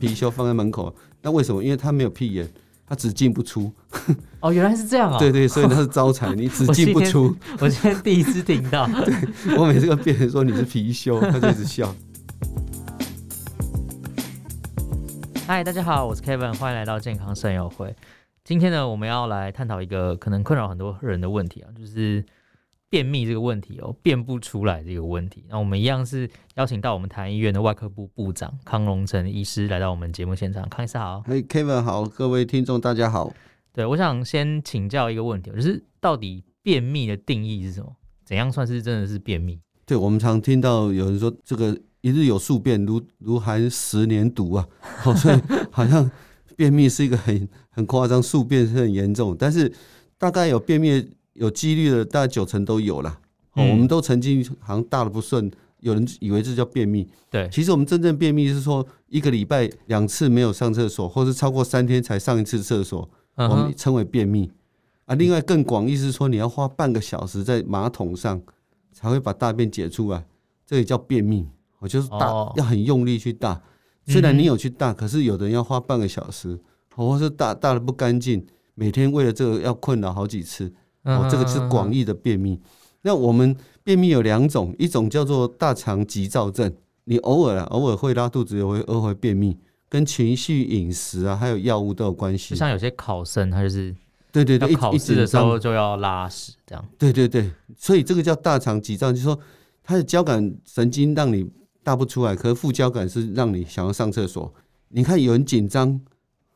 貔貅放在门口，那为什么？因为它没有屁眼，它只进不出。哦，原来是这样啊！对对，所以它是招财，你只进不出。我今天第一次听到。对，我每次跟别人说你是貔貅，他就一直笑。嗨，大家好，我是 Kevin，欢迎来到健康生友会。今天呢，我们要来探讨一个可能困扰很多人的问题啊，就是便秘这个问题哦，便不出来这个问题。那我们一样是邀请到我们台安医院的外科部部长康荣成医师来到我们节目现场。康医师好，嘿，Kevin 好，各位听众大家好。对，我想先请教一个问题，就是到底便秘的定义是什么？怎样算是真的是便秘？对，我们常听到有人说这个一日有宿便，如如含十年毒啊，哦，所以好像。便秘是一个很很夸张，宿便是很严重，但是大概有便秘有几率的，大概九成都有了。哦，我们都曾经好像大的不顺，有人以为这叫便秘。对，其实我们真正便秘是说一个礼拜两次没有上厕所，或是超过三天才上一次厕所，我们称为便秘。啊，另外更广义是说你要花半个小时在马桶上才会把大便解出来，这也叫便秘。我就是大要很用力去大。虽然你有去大，可是有的人要花半个小时，或是大大的不干净，每天为了这个要困扰好几次，哦，这个是广义的便秘。那我们便秘有两种，一种叫做大肠急躁症，你偶尔啊偶尔会拉肚子，也会偶尔会便秘，跟情绪、饮食啊，还有药物都有关系。就像有些考生，他就是对对对，考试的时候就要拉屎这样。对对对，所以这个叫大肠急躁，就是说它的交感神经让你。大不出来，可是副交感是让你想要上厕所。你看有人紧张，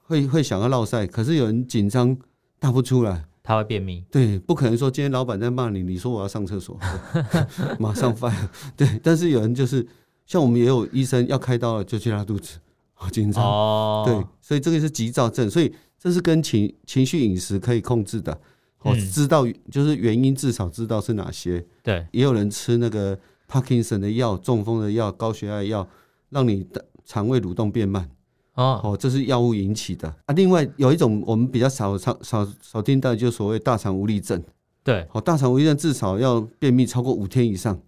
会会想要落塞，可是有人紧张大不出来，他会便秘。对，不可能说今天老板在骂你，你说我要上厕所，马上 fire。对，但是有人就是像我们也有医生要开刀了就去拉肚子，好紧张。哦，对，所以这个是急躁症，所以这是跟情情绪饮食可以控制的。我知道就是原因，至少知道是哪些。对，也有人吃那个。帕金森的药、中风的药、高血压的药，让你的肠胃蠕动变慢。哦，哦，这是药物引起的啊。另外有一种我们比较少少少少听到，就是所谓大肠无力症。对，哦，大肠无力症至少要便秘超过五天以上。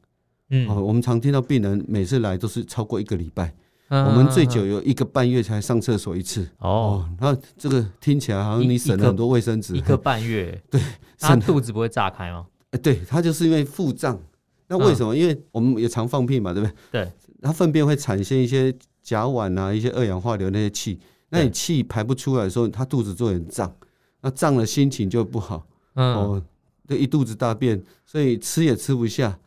嗯，哦，我们常听到病人每次来都是超过一个礼拜，我们最久有一个半月才上厕所一次。哦，那这个听起来好像你省了很多卫生纸。一个半月，对，他肚子不会炸开吗？哎，对，他就是因为腹胀。那为什么？因为我们也常放屁嘛，对不对？对，它粪便会产生一些甲烷啊，一些二氧化硫那些气。那你气排不出来的时候，他肚子就很胀，那胀了心情就不好。嗯，哦，就一肚子大便，所以吃也吃不下。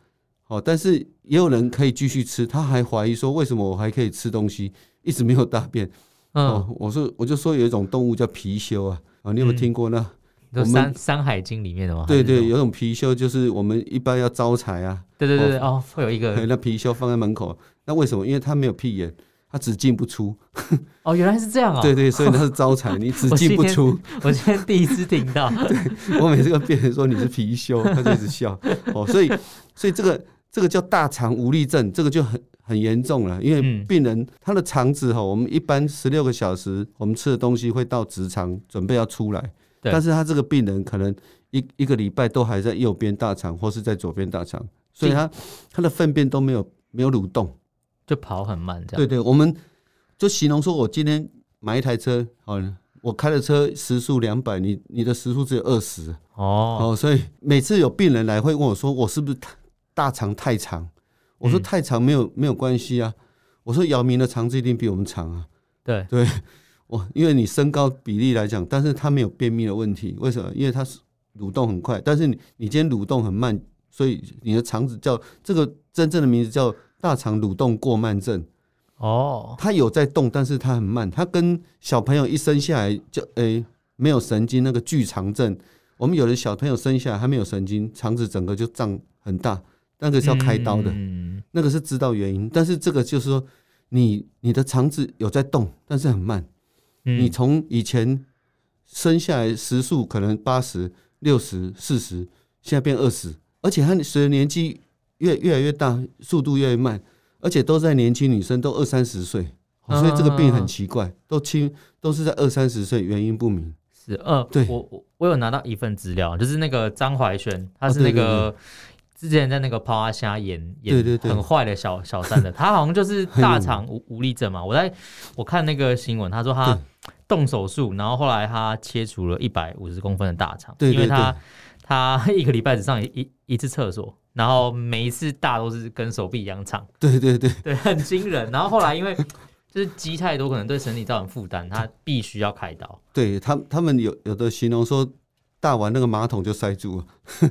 哦，但是也有人可以继续吃，他还怀疑说，为什么我还可以吃东西，一直没有大便？哦，我说我就说有一种动物叫貔貅啊，啊，你有没有听过呢？《山山海经》里面的吗？对对，有种貔貅，就是我们一般要招财啊。对对对哦，会有一个那貔貅放在门口，那为什么？因为它没有屁眼，它只进不出。哦，原来是这样啊！对对，所以他是招财，你只进不出。我今天第一次听到。对，我每次跟别人说你是貔貅，他就一直笑。哦，所以所以这个这个叫大肠无力症，这个就很很严重了，因为病人他的肠子哈，我们一般十六个小时我们吃的东西会到直肠，准备要出来。但是他这个病人可能一一个礼拜都还在右边大肠或是在左边大肠，所以他他的粪便都没有没有蠕动，就跑很慢这样。对对，我们就形容说，我今天买一台车，哦，我开的车时速两百，你你的时速只有二十哦哦，所以每次有病人来会问我说，我是不是大肠太长？我说太长没有没有关系啊，我说姚明的肠子一定比我们长啊，对对。哇，因为你身高比例来讲，但是他没有便秘的问题，为什么？因为他是蠕动很快，但是你你今天蠕动很慢，所以你的肠子叫这个真正的名字叫大肠蠕动过慢症。哦，它有在动，但是它很慢，它跟小朋友一生下来就诶、欸、没有神经那个巨肠症。我们有的小朋友生下来还没有神经，肠子整个就胀很大，那个是要开刀的，嗯、那个是知道原因。但是这个就是说，你你的肠子有在动，但是很慢。你从以前生下来时速可能八十六十四十，现在变二十，而且他随着年纪越越来越大，速度越来越慢，而且都在年轻女生，都二三十岁，所以这个病很奇怪，都轻都是在二三十岁，原因不明。是，呃，对，我我我有拿到一份资料，就是那个张怀轩，他是那个之前在那个抛阿虾演演很坏的小小三的，他好像就是大肠无无力症嘛。我在我看那个新闻，他说他动手术，然后后来他切除了一百五十公分的大肠，因为他他一个礼拜只上一一一次厕所，然后每一次大都是跟手臂一样长，对对对对，很惊人。然后后来因为 就是积太多，可能对身体造成负担，他必须要开刀。对他他们有有的形容说，大完那个马桶就塞住了。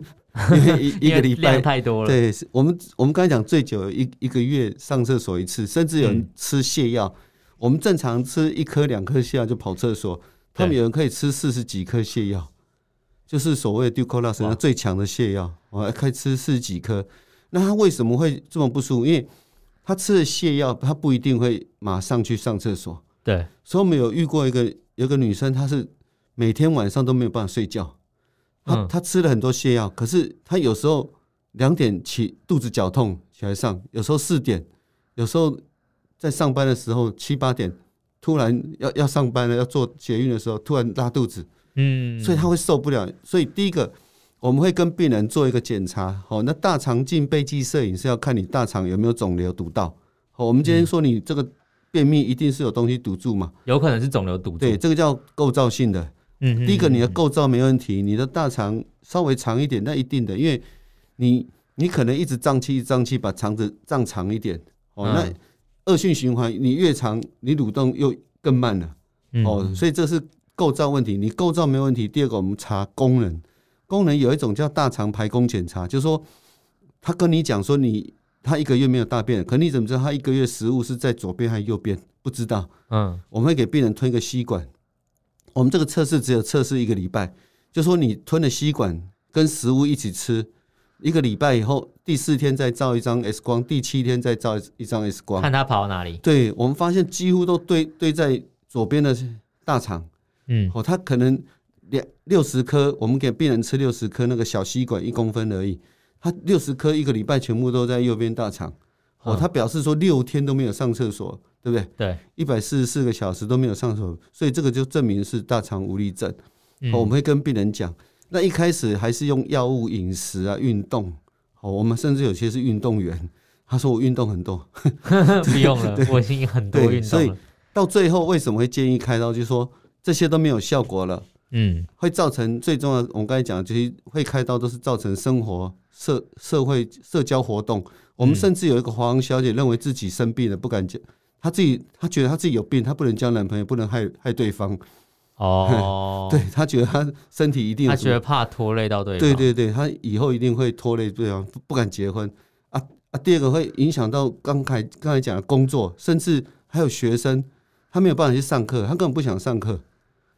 因为一一个 礼拜太多了，对，我们我们刚才讲最久一一个月上厕所一次，甚至有人吃泻药。嗯、我们正常吃一颗两颗泻药就跑厕所，他们有人可以吃四十几颗泻药，就是所谓的上最强的泻药，我还可以吃四十几颗。那他为什么会这么不舒服？因为他吃了泻药，他不一定会马上去上厕所。对，所以我们有遇过一个有个女生，她是每天晚上都没有办法睡觉。她她吃了很多泻药，可是她有时候两点起肚子绞痛起来上，有时候四点，有时候在上班的时候七八点，突然要要上班了，要做捷运的时候突然拉肚子，嗯，所以她会受不了。所以第一个我们会跟病人做一个检查，好，那大肠镜背剂摄影是要看你大肠有没有肿瘤堵到。好，我们今天说你这个便秘一定是有东西堵住嘛？有可能是肿瘤堵住，对，这个叫构造性的。嗯第一个，你的构造没问题，你的大肠稍微长一点，那一定的，因为你你可能一直胀气，胀气把肠子胀长一点，哦，那恶性循环，你越长，你蠕动又更慢了，哦，所以这是构造问题。你构造没问题，第二个我们查功能，功能有一种叫大肠排空检查，就是说他跟你讲说你他一个月没有大便，可你怎么知道他一个月食物是在左边还是右边？不知道，嗯，我们会给病人吞个吸管。我们这个测试只有测试一个礼拜，就说你吞了吸管跟食物一起吃，一个礼拜以后，第四天再照一张 X 光，第七天再照一张 X 光，看他跑到哪里。对，我们发现几乎都堆堆在左边的大肠，嗯，哦，他可能两六十颗，我们给病人吃六十颗那个小吸管一公分而已，他六十颗一个礼拜全部都在右边大肠，哦，他表示说六天都没有上厕所。对不对？对，一百四十四个小时都没有上厕所，所以这个就证明是大肠无力症。嗯、我们会跟病人讲，那一开始还是用药物、饮食啊、运动。哦，我们甚至有些是运动员，他说我运动很多，不用了，对我已经很多运动了。所以到最后为什么会建议开刀？就是说这些都没有效果了，嗯，会造成最重要的。我们刚才讲的这些会开刀都是造成生活、社社会、社交活动。我们甚至有一个华航小姐认为自己生病了，不敢讲。她自己，她觉得她自己有病，她不能交男朋友，不能害害对方。哦，对，她觉得她身体一定，她觉得怕拖累到对方。对对对，她以后一定会拖累对方，不敢结婚。啊啊，第二个会影响到刚才刚才讲的工作，甚至还有学生，他没有办法去上课，他根本不想上课。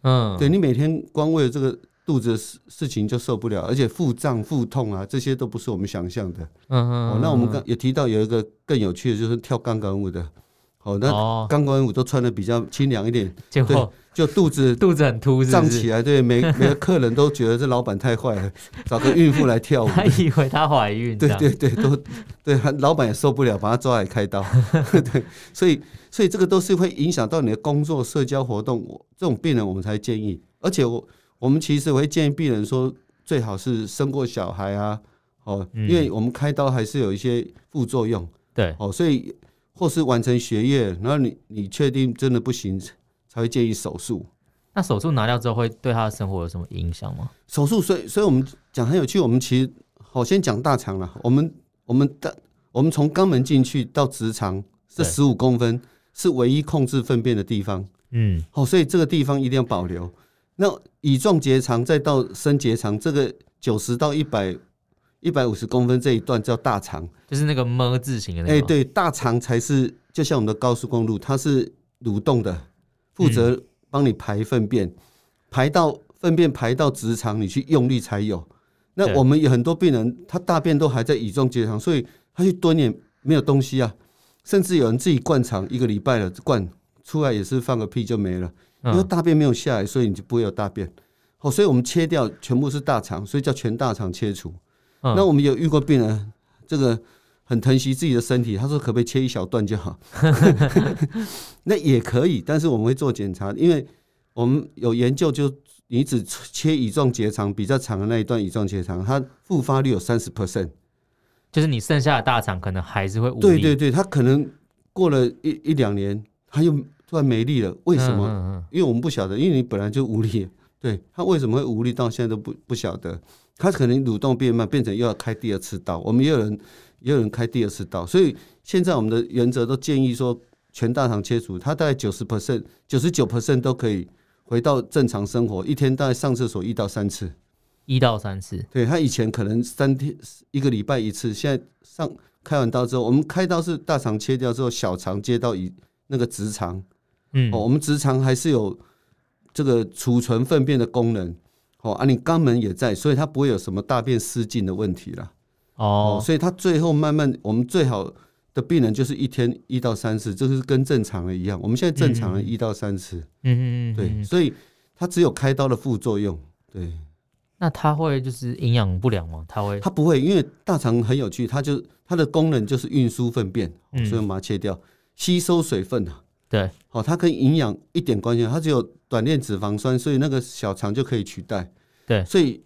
嗯，对，你每天光为了这个肚子的事事情就受不了，而且腹胀腹痛啊，这些都不是我们想象的。嗯嗯。哦，那我们刚也提到有一个更有趣的，就是跳钢管舞的。哦，那钢管舞都穿的比较清凉一点，结果就肚子 肚子很凸，胀起来。对，每 每个客人都觉得这老板太坏了，找个孕妇来跳舞，他以为她怀孕。对对对，都对，老板也受不了，把他抓来开刀。对，所以所以这个都是会影响到你的工作、社交活动。我这种病人我们才建议，而且我我们其实我会建议病人说，最好是生过小孩啊，哦，因为我们开刀还是有一些副作用。对，哦，所以。或是完成学业，然后你你确定真的不行，才会建议手术。那手术拿掉之后，会对他的生活有什么影响吗？手术，所以所以我们讲很有趣。我们其实好先讲大肠了。我们我们的我们从肛门进去到直肠是十五公分，是唯一控制粪便的地方。嗯，好，所以这个地方一定要保留。那乙状结肠再到升结肠，这个九十到一百。一百五十公分这一段叫大肠，就是那个么字形的那个。哎，对，大肠才是就像我们的高速公路，它是蠕动的，负责帮你排粪便，嗯、排到粪便排到直肠，你去用力才有。那我们有很多病人，他大便都还在乙状结肠，所以他去蹲也没有东西啊，甚至有人自己灌肠一个礼拜了，灌出来也是放个屁就没了，因为大便没有下来，所以你就不会有大便。好，所以我们切掉全部是大肠，所以叫全大肠切除。那我们有遇过病人，这个很疼惜自己的身体，他说可不可以切一小段就好？那也可以，但是我们会做检查，因为我们有研究，就你只切乙状结肠比较长的那一段乙状结肠，它复发率有三十 percent。就是你剩下的大肠可能还是会无力。对对对，他可能过了一一两年，它又突然没力了，为什么？嗯嗯嗯因为我们不晓得，因为你本来就无力。对，他为什么会无力，到现在都不不晓得。他可能蠕动变慢，变成又要开第二次刀。我们也有人也有人开第二次刀，所以现在我们的原则都建议说，全大肠切除，他大概九十 percent、九十九 percent 都可以回到正常生活，一天大概上厕所一到三次。一到三次，对，他以前可能三天一个礼拜一次，现在上开完刀之后，我们开刀是大肠切掉之后，小肠接到一那个直肠，嗯，哦，我们直肠还是有这个储存粪便的功能，哦，啊，你肛门也在，所以它不会有什么大便失禁的问题了，哦，哦，所以它最后慢慢，我们最好的病人就是一天一到三次，就是跟正常的一样，我们现在正常的一到三次，嗯嗯嗯，对，所以它只有开刀的副作用，对。那它会就是营养不良吗？它会？它不会，因为大肠很有趣，它就它的功能就是运输粪便，所以我们把它切掉，吸收水分啊。对，好，它跟营养一点关系，它只有短链脂肪酸，所以那个小肠就可以取代。对，所以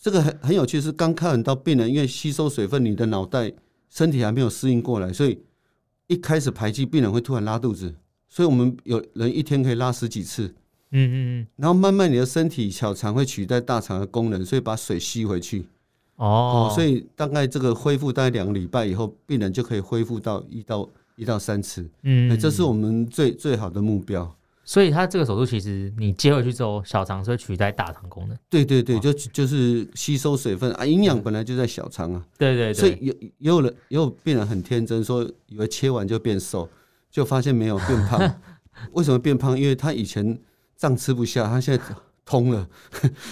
这个很很有趣，是刚开完刀病人，因为吸收水分，你的脑袋身体还没有适应过来，所以一开始排气，病人会突然拉肚子，所以我们有人一天可以拉十几次。嗯嗯嗯，然后慢慢你的身体小肠会取代大肠的功能，所以把水吸回去。哦，所以大概这个恢复大概两个礼拜以后，病人就可以恢复到一到一到三次。嗯，这是我们最最好的目标。所以他这个手术其实你接回去之后，小肠是会取代大肠功能。对对对，就就是吸收水分啊，营养本来就在小肠啊。对对对。所以有也有人也有病人很天真，说以为切完就变瘦，就发现没有变胖。为什么变胖？因为他以前。胀吃不下，他现在通了，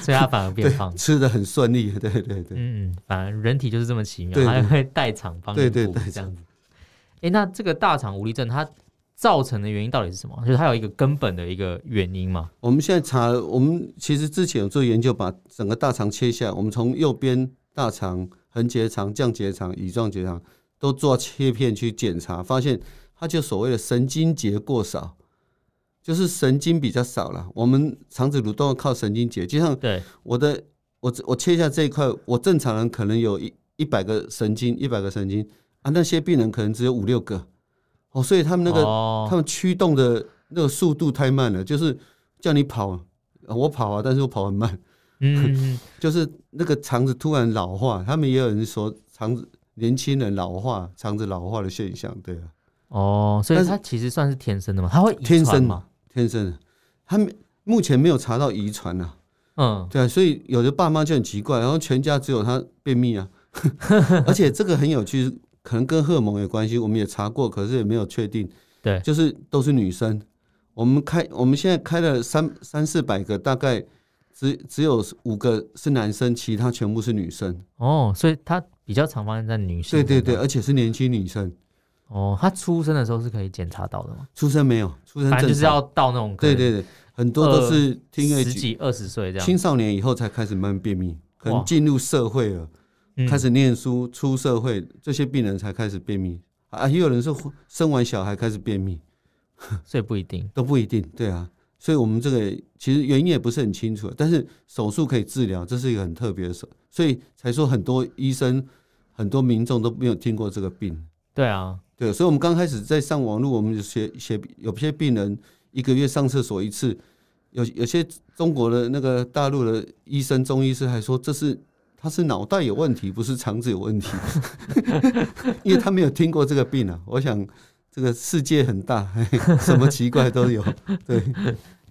所以他反而变胖，吃的很顺利。对对对，嗯，反正人体就是这么奇妙，对对对，还会代偿帮你补，这样子。哎、欸，那这个大肠无力症它造成的原因到底是什么？就是它有一个根本的一个原因嘛？我们现在查，我们其实之前有做研究，把整个大肠切下来，我们从右边大肠、横结肠、降结肠、乙状结肠都做切片去检查，发现它就所谓的神经节过少。就是神经比较少了，我们肠子蠕动靠神经节，就像对我的我我切下这一块，我正常人可能有一一百个神经，一百个神经啊，那些病人可能只有五六个哦，所以他们那个、哦、他们驱动的那个速度太慢了，就是叫你跑，我跑啊，但是我跑很慢，嗯，就是那个肠子突然老化，他们也有人说肠子年轻人老化，肠子老化的现象，对啊，哦，所以它其实算是天生的嘛？它会天生嘛？天生的，他们目前没有查到遗传啊。嗯，对啊，所以有的爸妈就很奇怪，然后全家只有他便秘啊，而且这个很有趣，可能跟荷尔蒙有关系。我们也查过，可是也没有确定。对，就是都是女生。我们开，我们现在开了三三四百个，大概只只有五个是男生，其他全部是女生。哦，所以他比较常发生在女生。对对对，而且是年轻女生。哦，他出生的时候是可以检查到的吗？出生没有，出生就是要到那种对对对，很多都是听十几二十岁这样，青少年以后才开始慢慢便秘，可能进入社会了，开始念书出社会，这些病人才开始便秘啊。也有人是生完小孩开始便秘，所以不一定，都不一定。对啊，所以我们这个其实原因也不是很清楚，但是手术可以治疗，这是一个很特别的手，所以才说很多医生、很多民众都没有听过这个病。对啊。对，所以，我们刚开始在上网络，我们就写写，有些病人一个月上厕所一次，有有些中国的那个大陆的医生、中医师还说，这是他是脑袋有问题，不是肠子有问题，因为他没有听过这个病啊。我想，这个世界很大，什么奇怪都有。对，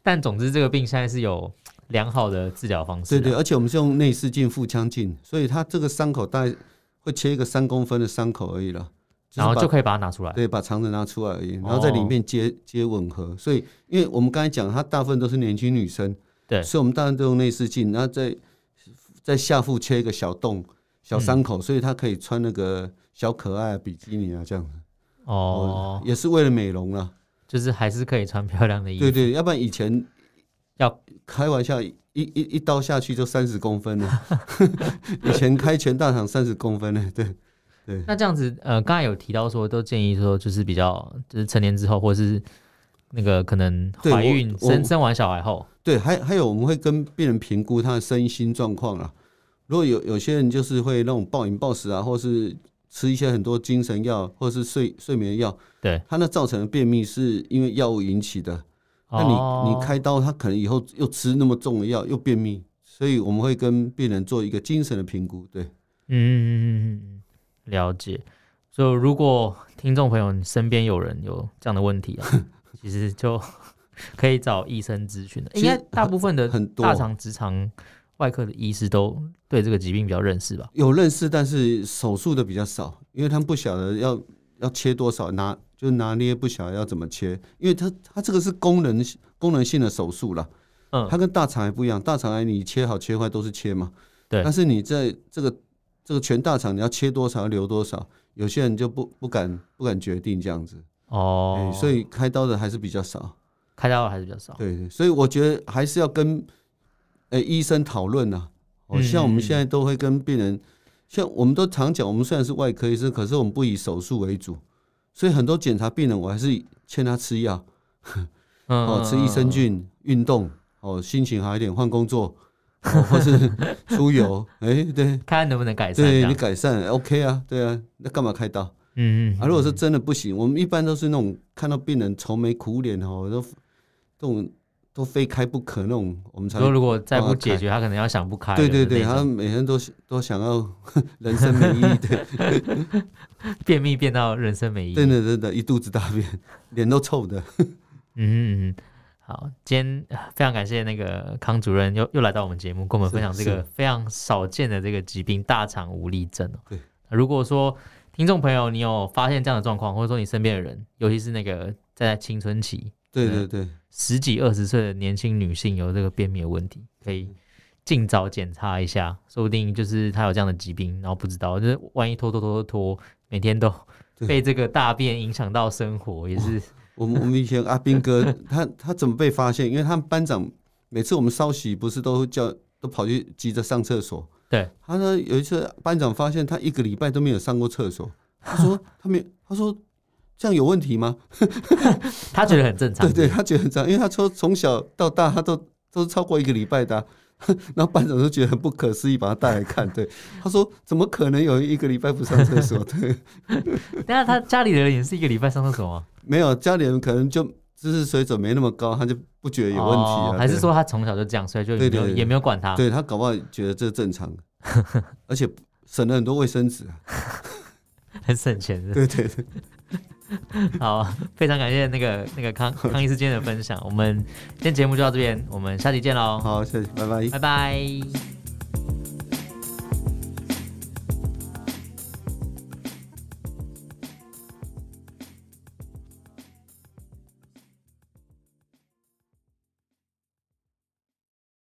但总之，这个病现在是有良好的治疗方式。对对，而且我们是用内视镜、腹腔镜，所以他这个伤口大概会切一个三公分的伤口而已了。然后就可以把它拿出来，对，把肠子拿出来而已，然后在里面接接吻合。所以，因为我们刚才讲，它大部分都是年轻女生，对，所以我们当然都用内视镜，然后在在下腹切一个小洞、小伤口，所以她可以穿那个小可爱比基尼啊，这样子。哦，也是为了美容啊，就是还是可以穿漂亮的衣服。对对，要不然以前要开玩笑，一一一刀下去就三十公分了。以前开全大肠三十公分呢，对。那这样子，呃，刚才有提到说，都建议说，就是比较，就是成年之后，或者是那个可能怀孕生生完小孩后，对，还还有我们会跟病人评估他的身心状况啊。如果有有些人就是会那种暴饮暴食啊，或是吃一些很多精神药或者是睡睡眠药，对，他那造成的便秘是因为药物引起的。那你你开刀，他可能以后又吃那么重的药，又便秘，所以我们会跟病人做一个精神的评估。对，嗯嗯嗯嗯，了解。所以如果听众朋友你身边有人有这样的问题啊，其实就 可以找医生咨询的。应该大部分的大肠直肠外科的医师都对这个疾病比较认识吧？有认识，但是手术的比较少，因为他们不晓得要要切多少拿。就拿捏不晓得要怎么切，因为它它这个是功能功能性的手术啦，嗯，它跟大肠癌不一样，大肠癌你切好切坏都是切嘛，对，但是你在这个这个全大肠你要切多少留多少，有些人就不不敢不敢决定这样子哦、欸，所以开刀的还是比较少，开刀的还是比较少，对对，所以我觉得还是要跟医生讨论呐，哦，像我们现在都会跟病人，像我们都常讲，我们虽然是外科医生，可是我们不以手术为主。所以很多检查病人，我还是劝他吃药，哦，吃益生菌，运动，哦，心情好一点，换工作，或是出游，哎，对，看能不能改善。对你改善，OK 啊，对啊，那干嘛开刀？嗯嗯。啊，如果是真的不行，我们一般都是那种看到病人愁眉苦脸哦，都这种。都非开不可那种，我们才说如果再不解决，他可能要想不开。对对对，他每天都都想要 人生没意义，对，便秘变到人生没意义，真的真的，一肚子大便，脸都臭的。嗯嗯，好，今天非常感谢那个康主任又又来到我们节目，跟我们分享这个非常少见的这个疾病——大肠无力症。对，如果说听众朋友你有发现这样的状况，或者说你身边的人，尤其是那个在青春期。对对对，十几二十岁的年轻女性有这个便秘的问题，可以尽早检查一下，说不定就是她有这样的疾病，然后不知道，就是万一拖拖拖拖拖，每天都被这个大便影响到生活，也是。我们我们以前阿斌哥，他他怎么被发现？因为他们班长每次我们稍息，不是都叫都跑去急着上厕所。对，他说有一次班长发现他一个礼拜都没有上过厕所，他说 他没，他说。这样有问题吗？他觉得很正常。对对，他觉得很正常，因为他说从小到大他都都是超过一个礼拜的，然后班长就觉得很不可思议，把他带来看。对，他说怎么可能有一个礼拜不上厕所？对。但是他家里的人也是一个礼拜上厕所吗？没有，家里人可能就知识水准没那么高，他就不觉得有问题啊。还是说他从小就这样，所以就也没有也没有管他？对，他搞不好觉得这正常，而且省了很多卫生纸，很省钱的。对对对。好，非常感谢那个那个康 康医师今天的分享。我们今天节目就到这边，我们下期见喽。好，谢谢，拜拜，拜拜。